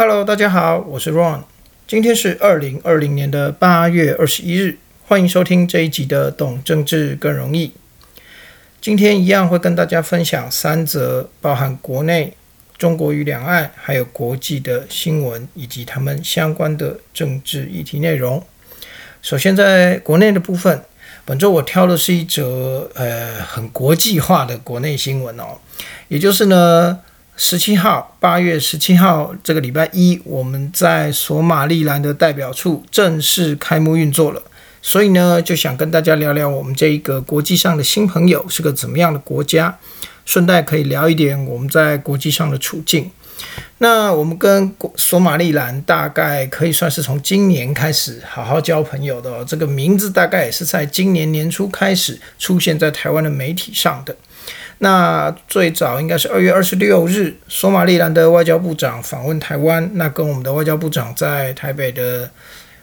Hello，大家好，我是 Ron，今天是二零二零年的八月二十一日，欢迎收听这一集的《懂政治更容易》。今天一样会跟大家分享三则包含国内、中国与两岸还有国际的新闻，以及他们相关的政治议题内容。首先，在国内的部分，本周我挑的是一则呃很国际化的国内新闻哦，也就是呢。十七号，八月十七号这个礼拜一，我们在索马利兰的代表处正式开幕运作了。所以呢，就想跟大家聊聊我们这一个国际上的新朋友是个怎么样的国家，顺带可以聊一点我们在国际上的处境。那我们跟索马利兰大概可以算是从今年开始好好交朋友的，这个名字大概也是在今年年初开始出现在台湾的媒体上的。那最早应该是二月二十六日，索马利兰的外交部长访问台湾，那跟我们的外交部长在台北的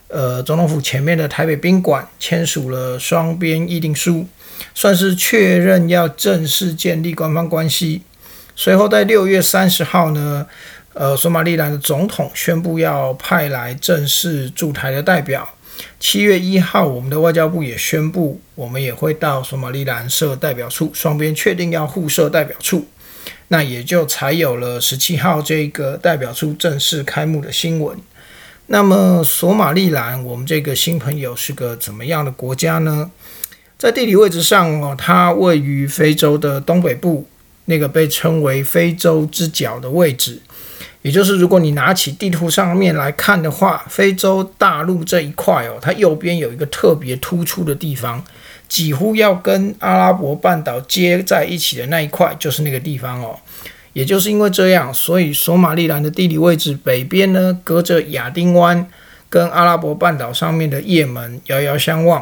呃总统府前面的台北宾馆签署了双边议定书，算是确认要正式建立官方关系。随后在六月三十号呢，呃，索马利兰的总统宣布要派来正式驻台的代表。七月一号，我们的外交部也宣布，我们也会到索马利兰设代表处，双边确定要互设代表处，那也就才有了十七号这个代表处正式开幕的新闻。那么，索马利兰，我们这个新朋友是个怎么样的国家呢？在地理位置上哦，它位于非洲的东北部，那个被称为非洲之角的位置。也就是，如果你拿起地图上面来看的话，非洲大陆这一块哦，它右边有一个特别突出的地方，几乎要跟阿拉伯半岛接在一起的那一块，就是那个地方哦。也就是因为这样，所以索马利兰的地理位置北边呢，隔着亚丁湾，跟阿拉伯半岛上面的也门遥遥相望；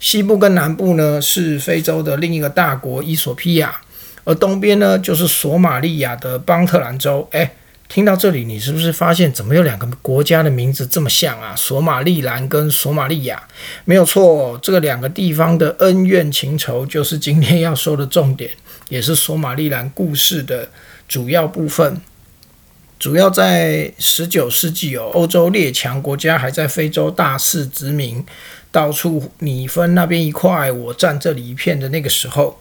西部跟南部呢，是非洲的另一个大国伊索比亚，而东边呢，就是索马利亚的邦特兰州。哎。听到这里，你是不是发现怎么有两个国家的名字这么像啊？索马利兰跟索马利亚，没有错，这个两个地方的恩怨情仇就是今天要说的重点，也是索马利兰故事的主要部分。主要在十九世纪，有欧洲列强国家还在非洲大肆殖民，到处你分那边一块，我占这里一片的那个时候，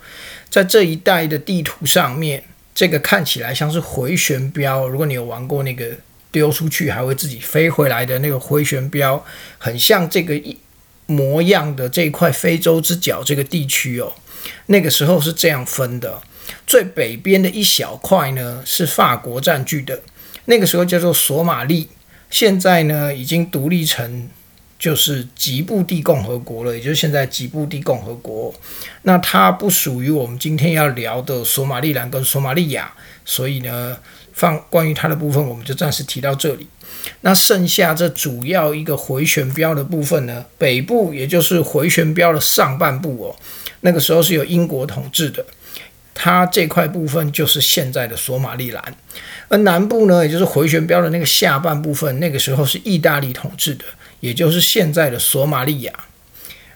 在这一带的地图上面。这个看起来像是回旋镖，如果你有玩过那个丢出去还会自己飞回来的那个回旋镖，很像这个一模样的这一块非洲之角这个地区哦。那个时候是这样分的，最北边的一小块呢是法国占据的，那个时候叫做索马利，现在呢已经独立成。就是吉布地共和国了，也就是现在吉布地共和国。那它不属于我们今天要聊的索马利兰跟索马利亚，所以呢，放关于它的部分，我们就暂时提到这里。那剩下这主要一个回旋镖的部分呢，北部也就是回旋镖的上半部哦，那个时候是由英国统治的，它这块部分就是现在的索马利兰。而南部呢，也就是回旋镖的那个下半部分，那个时候是意大利统治的。也就是现在的索马利亚，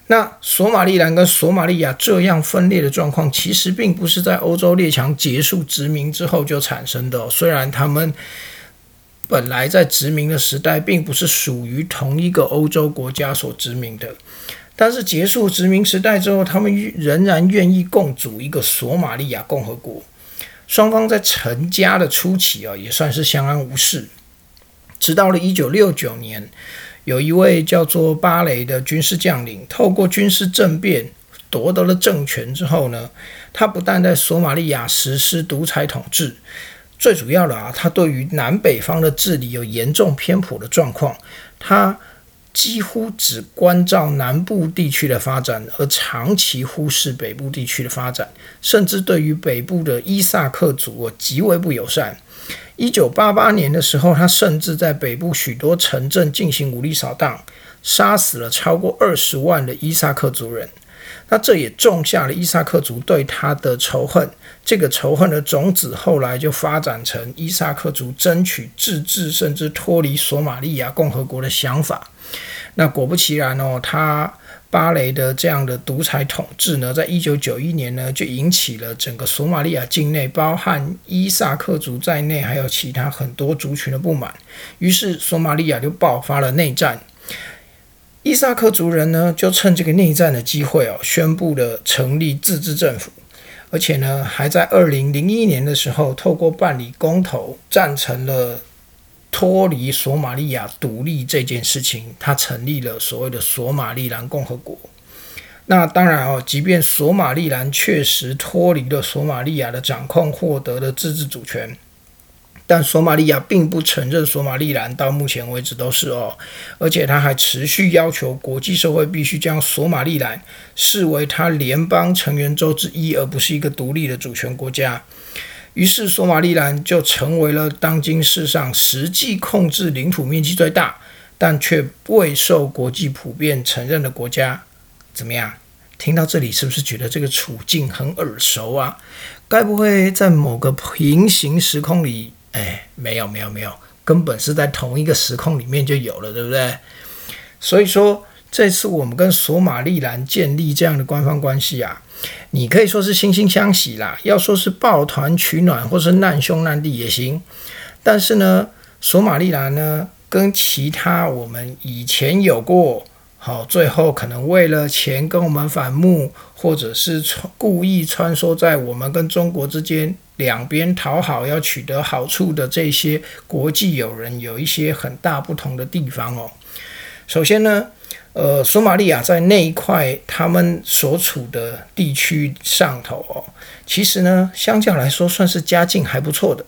那索马利兰跟索马利亚这样分裂的状况，其实并不是在欧洲列强结束殖民之后就产生的。虽然他们本来在殖民的时代并不是属于同一个欧洲国家所殖民的，但是结束殖民时代之后，他们仍然愿意共组一个索马利亚共和国。双方在成家的初期啊，也算是相安无事，直到了一九六九年。有一位叫做巴雷的军事将领，透过军事政变夺得了政权之后呢，他不但在索马利亚实施独裁统治，最主要的啊，他对于南北方的治理有严重偏颇的状况，他几乎只关照南部地区的发展，而长期忽视北部地区的发展，甚至对于北部的伊萨克族极为不友善。一九八八年的时候，他甚至在北部许多城镇进行武力扫荡，杀死了超过二十万的伊萨克族人。那这也种下了伊萨克族对他的仇恨。这个仇恨的种子后来就发展成伊萨克族争取自治，甚至脱离索马利亚共和国的想法。那果不其然哦，他巴雷的这样的独裁统治呢，在一九九一年呢，就引起了整个索马利亚境内，包含伊萨克族在内，还有其他很多族群的不满。于是索马利亚就爆发了内战。伊萨克族人呢，就趁这个内战的机会哦，宣布了成立自治政府，而且呢，还在二零零一年的时候，透过办理公投，赞成了。脱离索马利亚独立这件事情，他成立了所谓的索马利兰共和国。那当然哦，即便索马利兰确实脱离了索马利亚的掌控，获得了自治主权，但索马利亚并不承认索马利兰，到目前为止都是哦，而且他还持续要求国际社会必须将索马利兰视为他联邦成员州之一，而不是一个独立的主权国家。于是，索马利兰就成为了当今世上实际控制领土面积最大，但却未受国际普遍承认的国家。怎么样？听到这里，是不是觉得这个处境很耳熟啊？该不会在某个平行时空里？哎，没有，没有，没有，根本是在同一个时空里面就有了，对不对？所以说，这次我们跟索马利兰建立这样的官方关系啊。你可以说是惺惺相惜啦，要说是抱团取暖或是难兄难弟也行。但是呢，索马利兰呢，跟其他我们以前有过，好，最后可能为了钱跟我们反目，或者是故意穿梭在我们跟中国之间两边讨好，要取得好处的这些国际友人，有一些很大不同的地方哦。首先呢。呃，索马利亚在那一块他们所处的地区上头哦，其实呢，相较来说算是家境还不错的。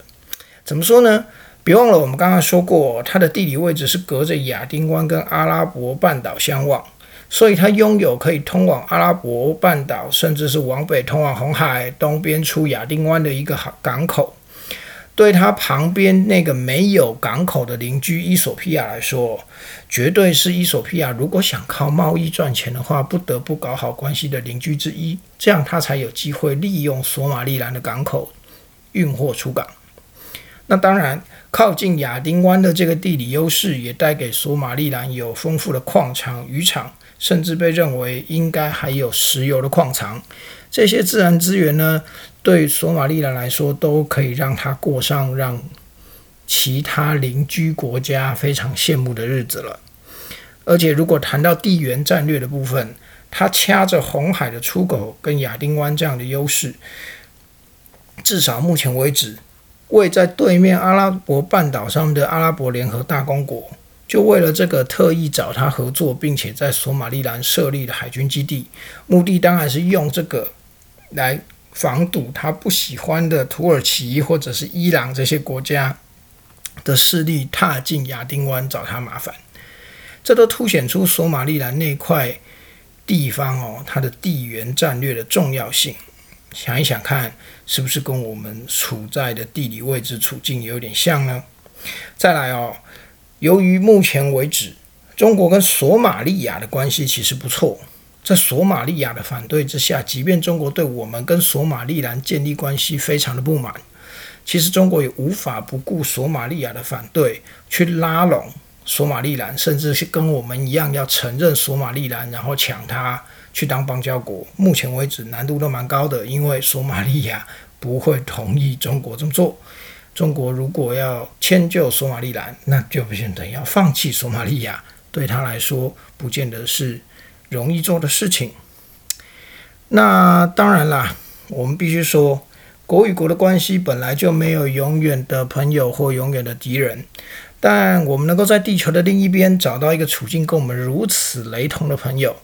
怎么说呢？别忘了我们刚刚说过，它的地理位置是隔着亚丁湾跟阿拉伯半岛相望，所以它拥有可以通往阿拉伯半岛，甚至是往北通往红海、东边出亚丁湾的一个港口。对它旁边那个没有港口的邻居伊索比亚来说，绝对是伊索比亚如果想靠贸易赚钱的话，不得不搞好关系的邻居之一，这样他才有机会利用索马利兰的港口运货出港。那当然，靠近亚丁湾的这个地理优势，也带给索马利兰有丰富的矿场、渔场，甚至被认为应该还有石油的矿藏。这些自然资源呢？对索马利兰来说，都可以让他过上让其他邻居国家非常羡慕的日子了。而且，如果谈到地缘战略的部分，它掐着红海的出口跟亚丁湾这样的优势，至少目前为止，位在对面阿拉伯半岛上的阿拉伯联合大公国，就为了这个特意找他合作，并且在索马利兰设立了海军基地，目的当然是用这个来。防堵他不喜欢的土耳其或者是伊朗这些国家的势力踏进亚丁湾找他麻烦，这都凸显出索马利兰那块地方哦，它的地缘战略的重要性。想一想看，是不是跟我们处在的地理位置处境有点像呢？再来哦，由于目前为止中国跟索马利亚的关系其实不错。在索马利亚的反对之下，即便中国对我们跟索马利兰建立关系非常的不满，其实中国也无法不顾索马利亚的反对，去拉拢索马利兰，甚至是跟我们一样要承认索马利兰，然后抢它去当邦交国。目前为止难度都蛮高的，因为索马利亚不会同意中国这么做。中国如果要迁就索马利兰，那就不见得要放弃索马利亚，对他来说不见得是。容易做的事情，那当然啦，我们必须说，国与国的关系本来就没有永远的朋友或永远的敌人。但我们能够在地球的另一边找到一个处境跟我们如此雷同的朋友，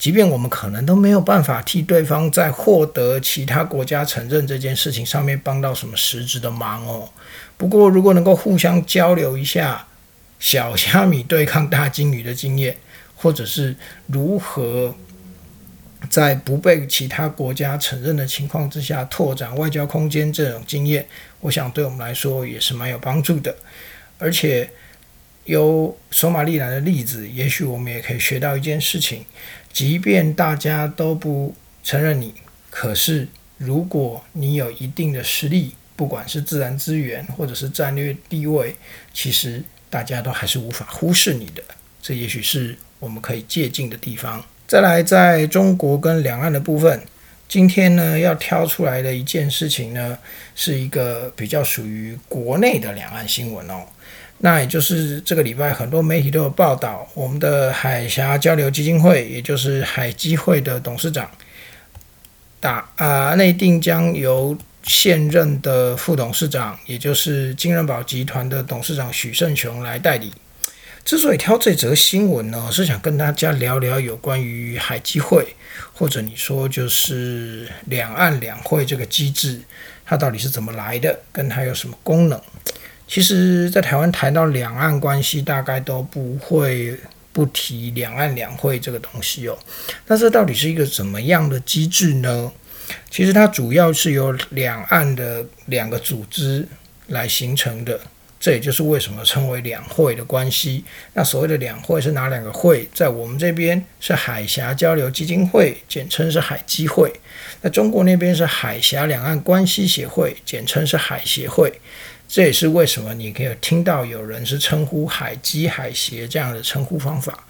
即便我们可能都没有办法替对方在获得其他国家承认这件事情上面帮到什么实质的忙哦。不过，如果能够互相交流一下小虾米对抗大金鱼的经验，或者是如何在不被其他国家承认的情况之下拓展外交空间，这种经验，我想对我们来说也是蛮有帮助的。而且由索马利兰的例子，也许我们也可以学到一件事情：，即便大家都不承认你，可是如果你有一定的实力，不管是自然资源或者是战略地位，其实大家都还是无法忽视你的。这也许是。我们可以借鉴的地方，再来，在中国跟两岸的部分，今天呢要挑出来的一件事情呢，是一个比较属于国内的两岸新闻哦。那也就是这个礼拜很多媒体都有报道，我们的海峡交流基金会，也就是海基会的董事长，打啊内定将由现任的副董事长，也就是金人宝集团的董事长许胜雄来代理。之所以挑这则新闻呢，是想跟大家聊聊有关于海基会，或者你说就是两岸两会这个机制，它到底是怎么来的，跟它有什么功能？其实，在台湾谈到两岸关系，大概都不会不提两岸两会这个东西哦。那这到底是一个怎么样的机制呢？其实它主要是由两岸的两个组织来形成的。这也就是为什么称为两会的关系。那所谓的两会是哪两个会？在我们这边是海峡交流基金会，简称是海基会；那中国那边是海峡两岸关系协会，简称是海协会。这也是为什么你可以听到有人是称呼海基、海协这样的称呼方法。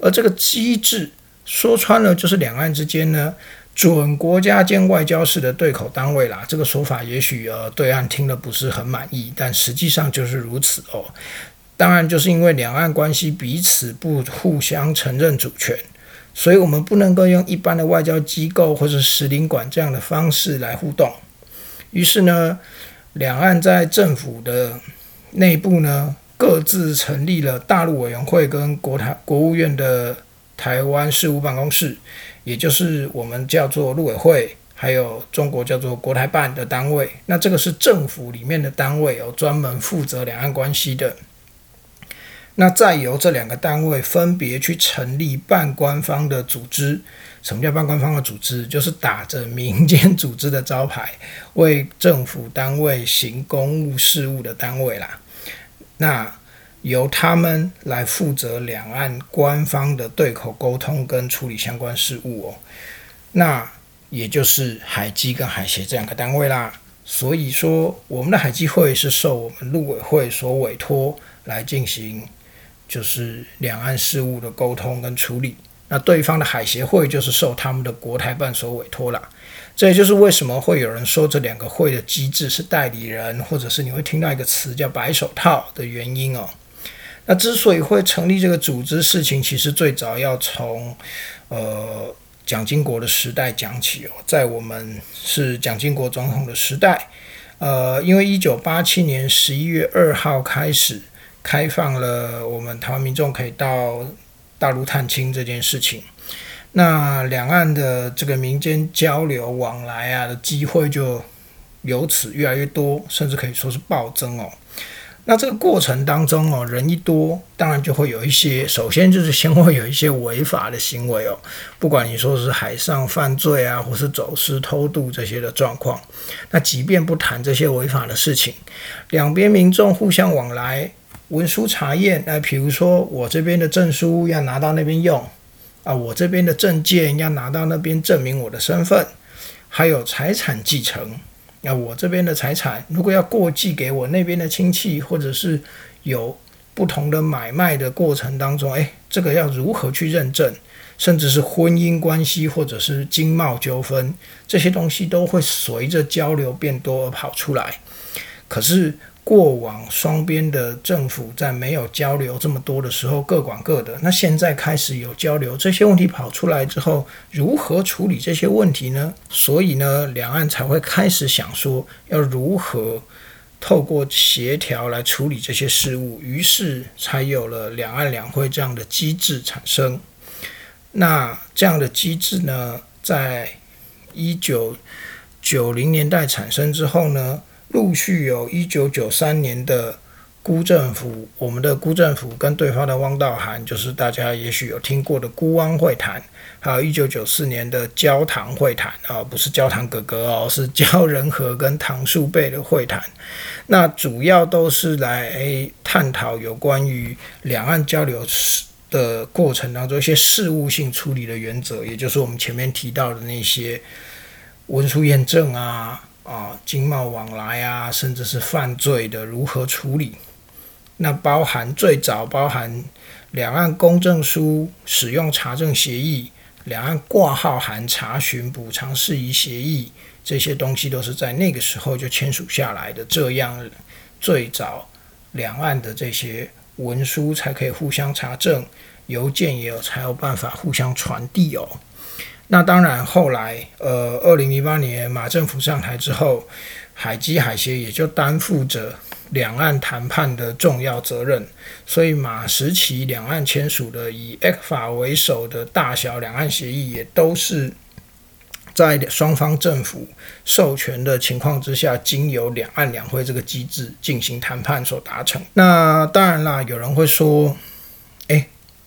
而这个机制说穿了，就是两岸之间呢。准国家间外交式的对口单位啦，这个说法也许呃对岸听了不是很满意，但实际上就是如此哦。当然，就是因为两岸关系彼此不互相承认主权，所以我们不能够用一般的外交机构或者使领馆这样的方式来互动。于是呢，两岸在政府的内部呢，各自成立了大陆委员会跟国台国务院的台湾事务办公室。也就是我们叫做陆委会，还有中国叫做国台办的单位，那这个是政府里面的单位，有专门负责两岸关系的。那再由这两个单位分别去成立半官方的组织。什么叫半官方的组织？就是打着民间组织的招牌，为政府单位行公务事务的单位啦。那由他们来负责两岸官方的对口沟通跟处理相关事务哦，那也就是海基跟海协这两个单位啦。所以说，我们的海基会是受我们陆委会所委托来进行，就是两岸事务的沟通跟处理。那对方的海协会就是受他们的国台办所委托啦。这也就是为什么会有人说这两个会的机制是代理人，或者是你会听到一个词叫白手套的原因哦。那之所以会成立这个组织，事情其实最早要从呃蒋经国的时代讲起哦，在我们是蒋经国总统的时代，呃，因为一九八七年十一月二号开始开放了我们台湾民众可以到大陆探亲这件事情，那两岸的这个民间交流往来啊的机会就由此越来越多，甚至可以说是暴增哦。那这个过程当中哦，人一多，当然就会有一些，首先就是先会有一些违法的行为哦，不管你说是海上犯罪啊，或是走私偷渡这些的状况。那即便不谈这些违法的事情，两边民众互相往来，文书查验，那比如说我这边的证书要拿到那边用啊，我这边的证件要拿到那边证明我的身份，还有财产继承。那我这边的财产，如果要过继给我那边的亲戚，或者是有不同的买卖的过程当中，诶，这个要如何去认证？甚至是婚姻关系，或者是经贸纠纷，这些东西都会随着交流变多而跑出来。可是。过往双边的政府在没有交流这么多的时候，各管各的。那现在开始有交流，这些问题跑出来之后，如何处理这些问题呢？所以呢，两岸才会开始想说要如何透过协调来处理这些事务，于是才有了两岸两会这样的机制产生。那这样的机制呢，在一九九零年代产生之后呢？陆续有一九九三年的辜政府，我们的辜政府跟对方的汪道涵，就是大家也许有听过的辜汪会谈，还有一九九四年的焦糖会谈啊，不是焦糖哥哥哦，是焦仁和跟唐树贝的会谈。那主要都是来探讨有关于两岸交流的过程当中一些事务性处理的原则，也就是我们前面提到的那些文书验证啊。啊，经贸往来啊，甚至是犯罪的如何处理？那包含最早包含两岸公证书使用查证协议，两岸挂号函查询补偿事宜协议这些东西都是在那个时候就签署下来的，这样最早两岸的这些文书才可以互相查证，邮件也有才有办法互相传递哦。那当然，后来呃，二零零八年马政府上台之后，海基海协也就担负着两岸谈判的重要责任，所以马时期两岸签署的以 X 法为首的大小两岸协议，也都是在双方政府授权的情况之下，经由两岸两会这个机制进行谈判所达成。那当然啦，有人会说，哎，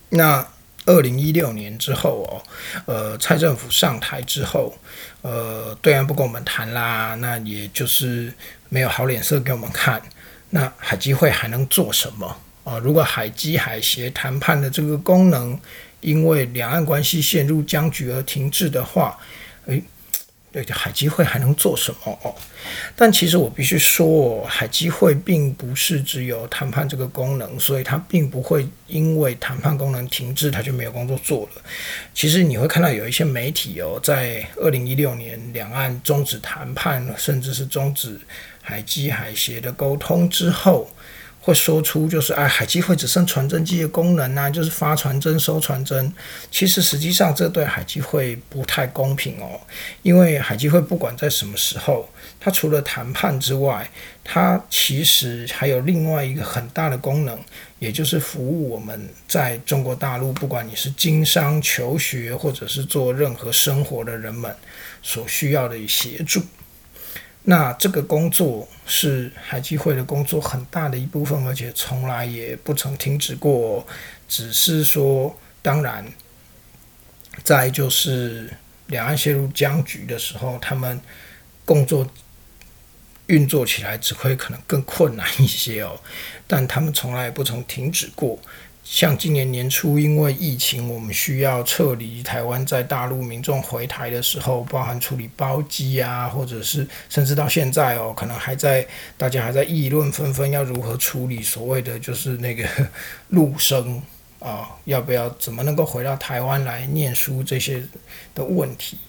那。二零一六年之后哦，呃，蔡政府上台之后，呃，对岸不跟我们谈啦，那也就是没有好脸色给我们看。那海基会还能做什么啊？如果海基海协谈判的这个功能因为两岸关系陷入僵局而停滞的话，诶。对，海基会还能做什么哦？但其实我必须说，海基会并不是只有谈判这个功能，所以它并不会因为谈判功能停滞，它就没有工作做了。其实你会看到有一些媒体哦，在二零一六年两岸终止谈判，甚至是终止海基海协的沟通之后。会说出就是哎，海基会只剩传真机的功能啊，就是发传真、收传真。其实实际上这对海基会不太公平哦，因为海基会不管在什么时候，它除了谈判之外，它其实还有另外一个很大的功能，也就是服务我们在中国大陆，不管你是经商、求学，或者是做任何生活的人们所需要的协助。那这个工作是海基会的工作很大的一部分，而且从来也不曾停止过。只是说，当然，在就是两岸陷入僵局的时候，他们工作运作起来只会可能更困难一些哦。但他们从来也不曾停止过。像今年年初，因为疫情，我们需要撤离台湾在大陆民众回台的时候，包含处理包机啊，或者是甚至到现在哦，可能还在大家还在议论纷纷，要如何处理所谓的就是那个 陆生啊，要不要怎么能够回到台湾来念书这些的问题。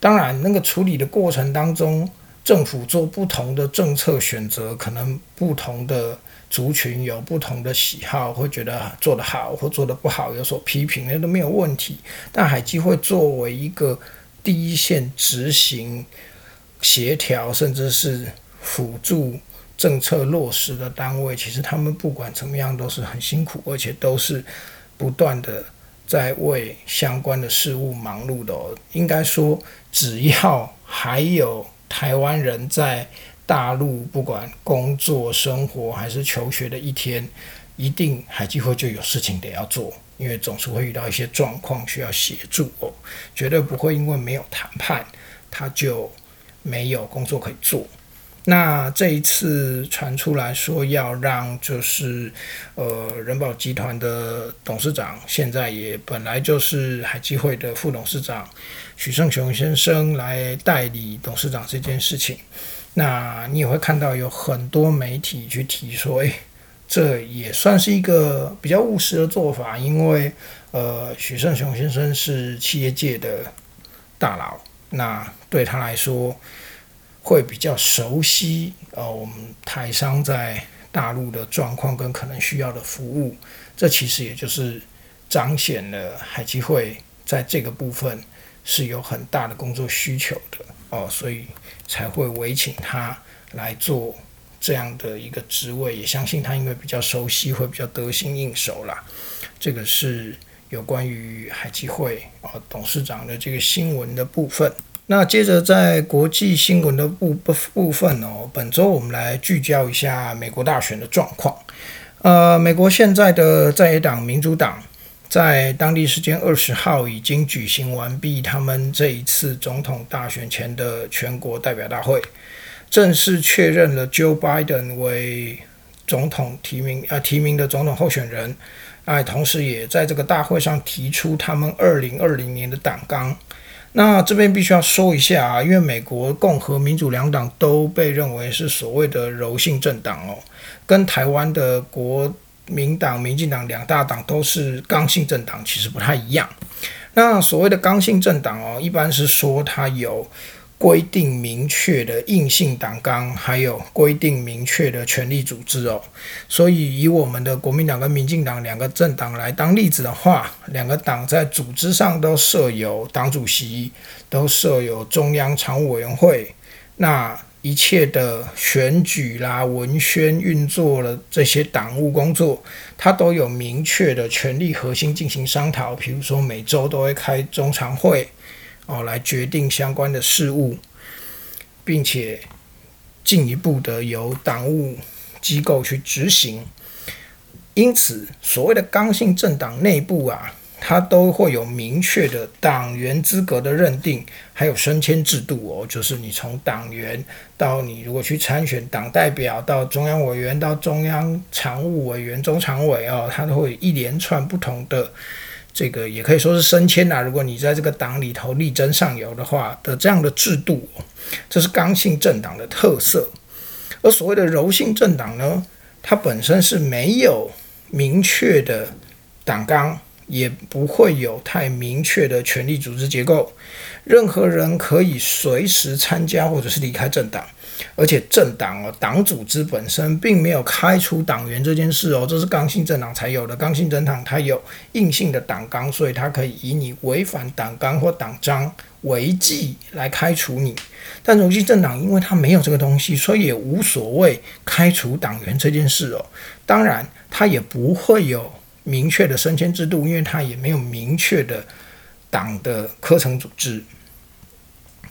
当然，那个处理的过程当中，政府做不同的政策选择，可能不同的。族群有不同的喜好，会觉得做得好或做得不好有所批评，那都没有问题。但海基会作为一个第一线执行、协调，甚至是辅助政策落实的单位，其实他们不管怎么样都是很辛苦，而且都是不断的在为相关的事物忙碌的。应该说，只要还有台湾人在。大陆不管工作、生活还是求学的一天，一定海基会就有事情得要做，因为总是会遇到一些状况需要协助哦，绝对不会因为没有谈判，他就没有工作可以做。那这一次传出来说要让就是呃人保集团的董事长，现在也本来就是海基会的副董事长许胜雄先生来代理董事长这件事情。那你也会看到有很多媒体去提说，诶，这也算是一个比较务实的做法，因为呃，许胜雄先生是企业界的大佬，那对他来说会比较熟悉呃，我们台商在大陆的状况跟可能需要的服务，这其实也就是彰显了海基会在这个部分是有很大的工作需求的哦，所以。才会委请他来做这样的一个职位，也相信他因为比较熟悉，会比较得心应手啦。这个是有关于海基会啊董事长的这个新闻的部分。那接着在国际新闻的部部部分哦，本周我们来聚焦一下美国大选的状况。呃，美国现在的在野党民主党。在当地时间二十号已经举行完毕，他们这一次总统大选前的全国代表大会，正式确认了 Joe Biden 为总统提名啊提名的总统候选人，哎，同时也在这个大会上提出他们二零二零年的党纲。那这边必须要说一下啊，因为美国共和民主两党都被认为是所谓的柔性政党哦，跟台湾的国。民党、民进党两大党都是刚性政党，其实不太一样。那所谓的刚性政党哦，一般是说它有规定明确的硬性党纲，还有规定明确的权力组织哦。所以以我们的国民党跟民进党两个政党来当例子的话，两个党在组织上都设有党主席，都设有中央常务委员会。那一切的选举啦、文宣运作了这些党务工作，它都有明确的权力核心进行商讨。比如说每周都会开中常会，哦，来决定相关的事务，并且进一步的由党务机构去执行。因此，所谓的刚性政党内部啊。它都会有明确的党员资格的认定，还有升迁制度哦。就是你从党员到你如果去参选党代表，到中央委员，到中央常务委员、中常委哦，它都会一连串不同的这个，也可以说是升迁呐。如果你在这个党里头力争上游的话的这样的制度，这是刚性政党的特色。而所谓的柔性政党呢，它本身是没有明确的党纲。也不会有太明确的权力组织结构，任何人可以随时参加或者是离开政党，而且政党哦，党组织本身并没有开除党员这件事哦，这是刚性政党才有的。刚性政党它有硬性的党纲，所以它可以以你违反党纲或党章为纪来开除你。但柔性政党因为它没有这个东西，所以也无所谓开除党员这件事哦。当然，它也不会有。明确的升迁制度，因为它也没有明确的党的科层组织，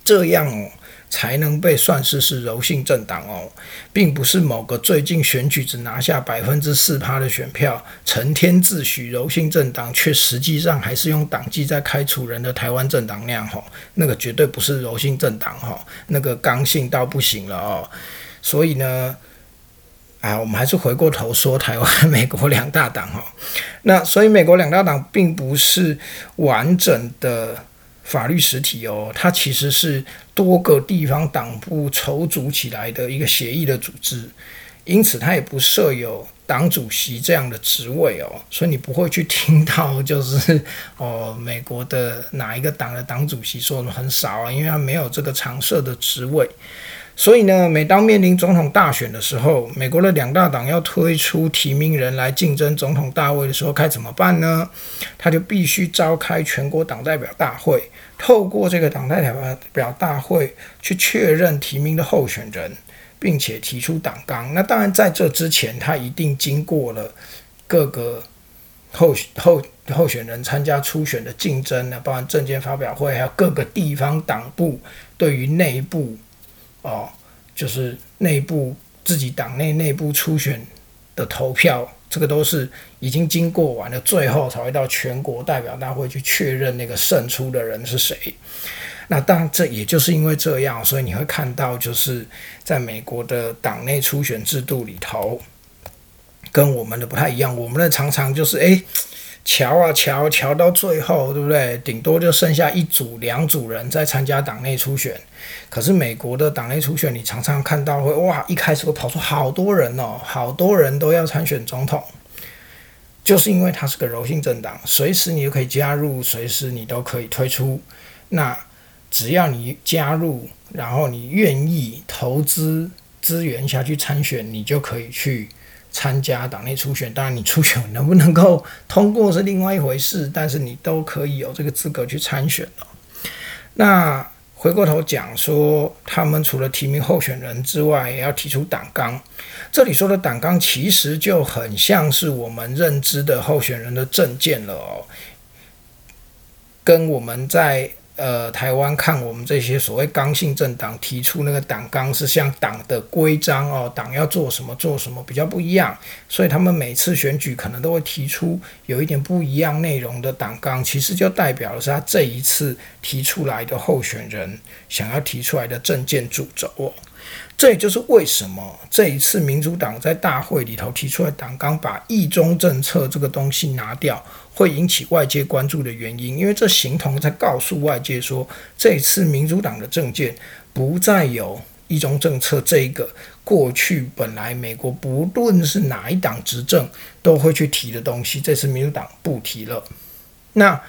这样哦才能被算是是柔性政党哦，并不是某个最近选举只拿下百分之四趴的选票，成天自诩柔性政党，却实际上还是用党纪在开除人的台湾政党那样哈，那个绝对不是柔性政党哈，那个刚性到不行了哦，所以呢。啊，我们还是回过头说台湾、美国两大党哈。那所以美国两大党并不是完整的法律实体哦，它其实是多个地方党部筹组起来的一个协议的组织，因此它也不设有党主席这样的职位哦。所以你不会去听到就是 哦，美国的哪一个党的党主席说的很少啊，因为它没有这个常设的职位。所以呢，每当面临总统大选的时候，美国的两大党要推出提名人来竞争总统大位的时候，该怎么办呢？他就必须召开全国党代表大会，透过这个党代表大会去确认提名的候选人，并且提出党纲。那当然，在这之前，他一定经过了各个候候候选人参加初选的竞争呢，包含政见发表会，还有各个地方党部对于内部。哦，就是内部自己党内内部初选的投票，这个都是已经经过完了，最后才会到全国代表大会去确认那个胜出的人是谁。那当然，这也就是因为这样，所以你会看到，就是在美国的党内初选制度里头，跟我们的不太一样。我们的常常就是诶。瞧啊瞧，瞧到最后，对不对？顶多就剩下一组、两组人在参加党内初选。可是美国的党内初选，你常常看到会哇，一开始会跑出好多人哦，好多人都要参选总统，就是因为它是个柔性政党，随时你就可以加入，随时你都可以退出。那只要你加入，然后你愿意投资资源下去参选，你就可以去。参加党内初选，当然你初选能不能够通过是另外一回事，但是你都可以有这个资格去参选了。那回过头讲说，他们除了提名候选人之外，也要提出党纲。这里说的党纲其实就很像是我们认知的候选人的证件了哦，跟我们在。呃，台湾看我们这些所谓刚性政党提出那个党纲是像党的规章哦，党要做什么做什么比较不一样，所以他们每次选举可能都会提出有一点不一样内容的党纲，其实就代表的是他这一次提出来的候选人想要提出来的政见主轴哦。这也就是为什么这一次民主党在大会里头提出来党纲，把一中政策这个东西拿掉，会引起外界关注的原因。因为这形同在告诉外界说，这一次民主党的政见不再有一中政策这一个过去本来美国不论是哪一党执政都会去提的东西，这次民主党不提了。那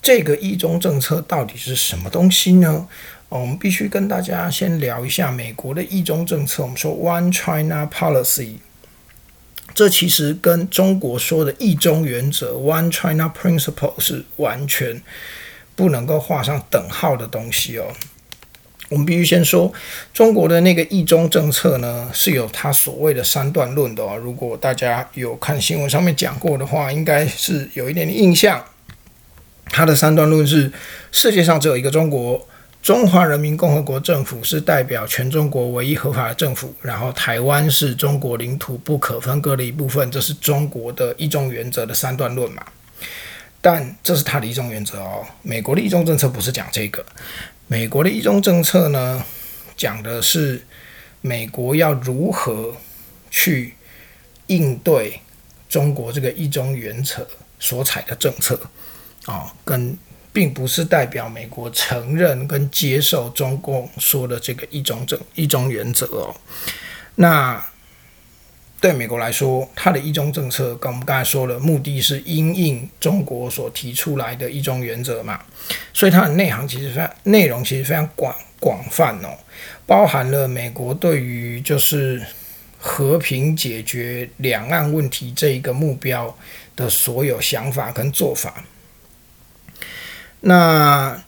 这个一中政策到底是什么东西呢？我们必须跟大家先聊一下美国的一中政策。我们说 One China Policy，这其实跟中国说的一中原则 One China Principle 是完全不能够画上等号的东西哦。我们必须先说，中国的那个一中政策呢，是有它所谓的三段论的哦。如果大家有看新闻上面讲过的话，应该是有一点点印象。它的三段论是：世界上只有一个中国，中华人民共和国政府是代表全中国唯一合法的政府，然后台湾是中国领土不可分割的一部分，这是中国的一中原则的三段论嘛？但这是它的一中原则哦。美国的一中政策不是讲这个。美国的一中政策呢，讲的是美国要如何去应对中国这个一中原则所采的政策啊，跟并不是代表美国承认跟接受中共说的这个一中政一中原则哦，那。对美国来说，它的一中政策跟我们刚才说了，目的是因应中国所提出来的一中原则嘛，所以它的内涵其实非常内容其实非常广广泛哦，包含了美国对于就是和平解决两岸问题这一个目标的所有想法跟做法，那。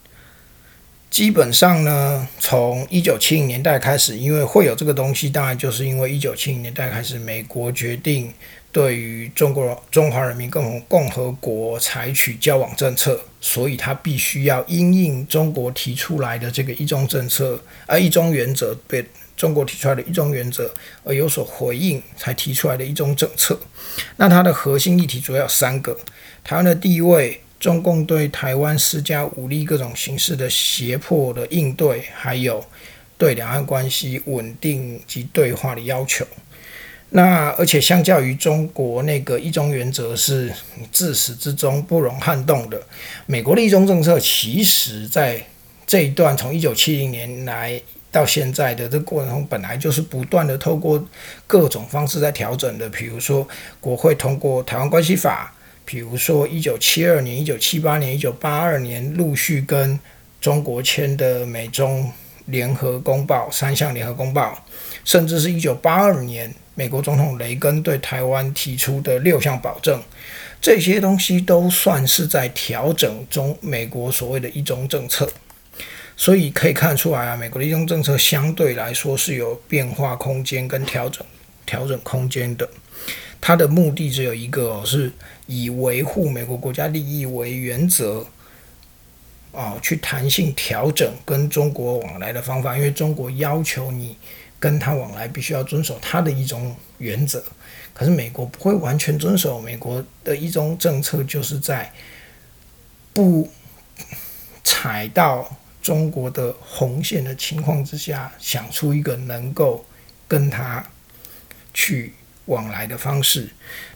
基本上呢，从一九七零年代开始，因为会有这个东西，当然就是因为一九七零年代开始，美国决定对于中国中华人民共和共和国采取交往政策，所以他必须要因应中国提出来的这个一中政策，而一中原则对中国提出来的一中原则而有所回应，才提出来的一中政策。那它的核心议题主要有三个：台湾的地位。中共对台湾施加武力各种形式的胁迫的应对，还有对两岸关系稳定及对话的要求。那而且相较于中国那个一中原则是自始至终不容撼动的，美国的一中政策其实在这一段从一九七零年来到现在的这过程中，本来就是不断的透过各种方式在调整的，比如说国会通过台湾关系法。比如说，一九七二年、一九七八年、一九八二年陆续跟中国签的美中联合公报三项联合公报，甚至是一九八二年美国总统雷根对台湾提出的六项保证，这些东西都算是在调整中美国所谓的一中政策。所以可以看出来啊，美国的一中政策相对来说是有变化空间跟调整调整空间的。它的目的只有一个，是以维护美国国家利益为原则，啊，去弹性调整跟中国往来的方法。因为中国要求你跟他往来，必须要遵守他的一种原则。可是美国不会完全遵守美国的一种政策，就是在不踩到中国的红线的情况之下，想出一个能够跟他去。往来的方式，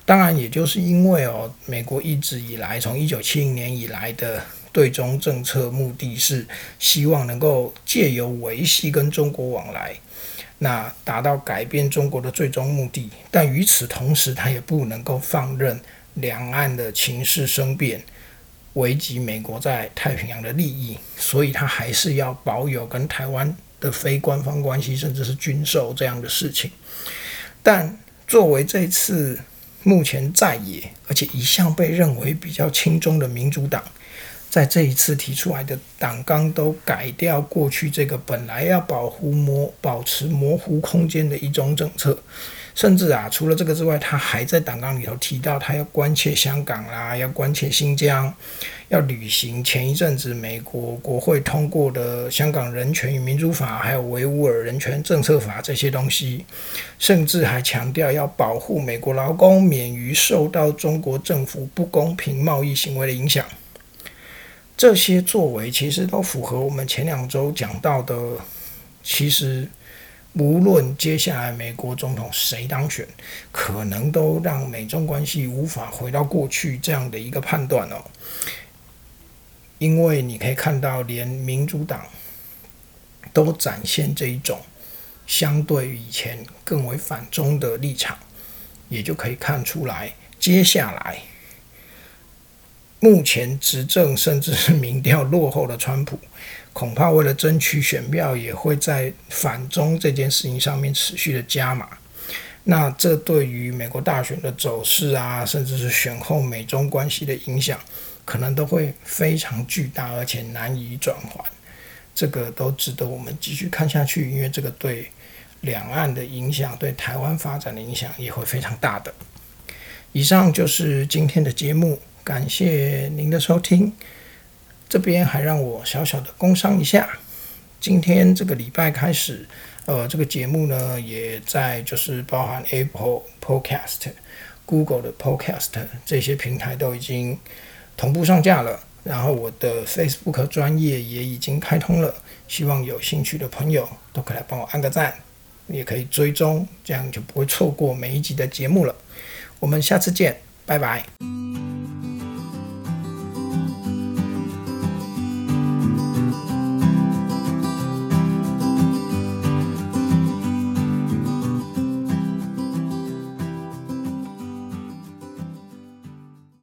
当然也就是因为哦，美国一直以来从一九七零年以来的对中政策目的是希望能够借由维系跟中国往来，那达到改变中国的最终目的。但与此同时，他也不能够放任两岸的情势生变，危及美国在太平洋的利益，所以他还是要保有跟台湾的非官方关系，甚至是军售这样的事情，但。作为这次目前在野，而且一向被认为比较轻松的民主党，在这一次提出来的党纲都改掉过去这个本来要保护模保持模糊空间的一种政策。甚至啊，除了这个之外，他还在党纲里头提到，他要关切香港啦，要关切新疆，要履行前一阵子美国国会通过的《香港人权与民主法》，还有《维吾尔人权政策法》这些东西，甚至还强调要保护美国劳工免于受到中国政府不公平贸易行为的影响。这些作为其实都符合我们前两周讲到的，其实。无论接下来美国总统谁当选，可能都让美中关系无法回到过去这样的一个判断哦。因为你可以看到，连民主党都展现这一种相对于以前更为反中的立场，也就可以看出来，接下来目前执政甚至是民调落后的川普，恐怕为了争取选票，也会在反中这件事情上面持续的加码。那这对于美国大选的走势啊，甚至是选后美中关系的影响，可能都会非常巨大，而且难以转换。这个都值得我们继续看下去，因为这个对两岸的影响，对台湾发展的影响也会非常大的。以上就是今天的节目，感谢您的收听。这边还让我小小的工商一下，今天这个礼拜开始。呃，这个节目呢，也在就是包含 Apple Podcast、Google 的 Podcast 这些平台都已经同步上架了。然后我的 Facebook 专业也已经开通了，希望有兴趣的朋友都可以来帮我按个赞，也可以追踪，这样就不会错过每一集的节目了。我们下次见，拜拜。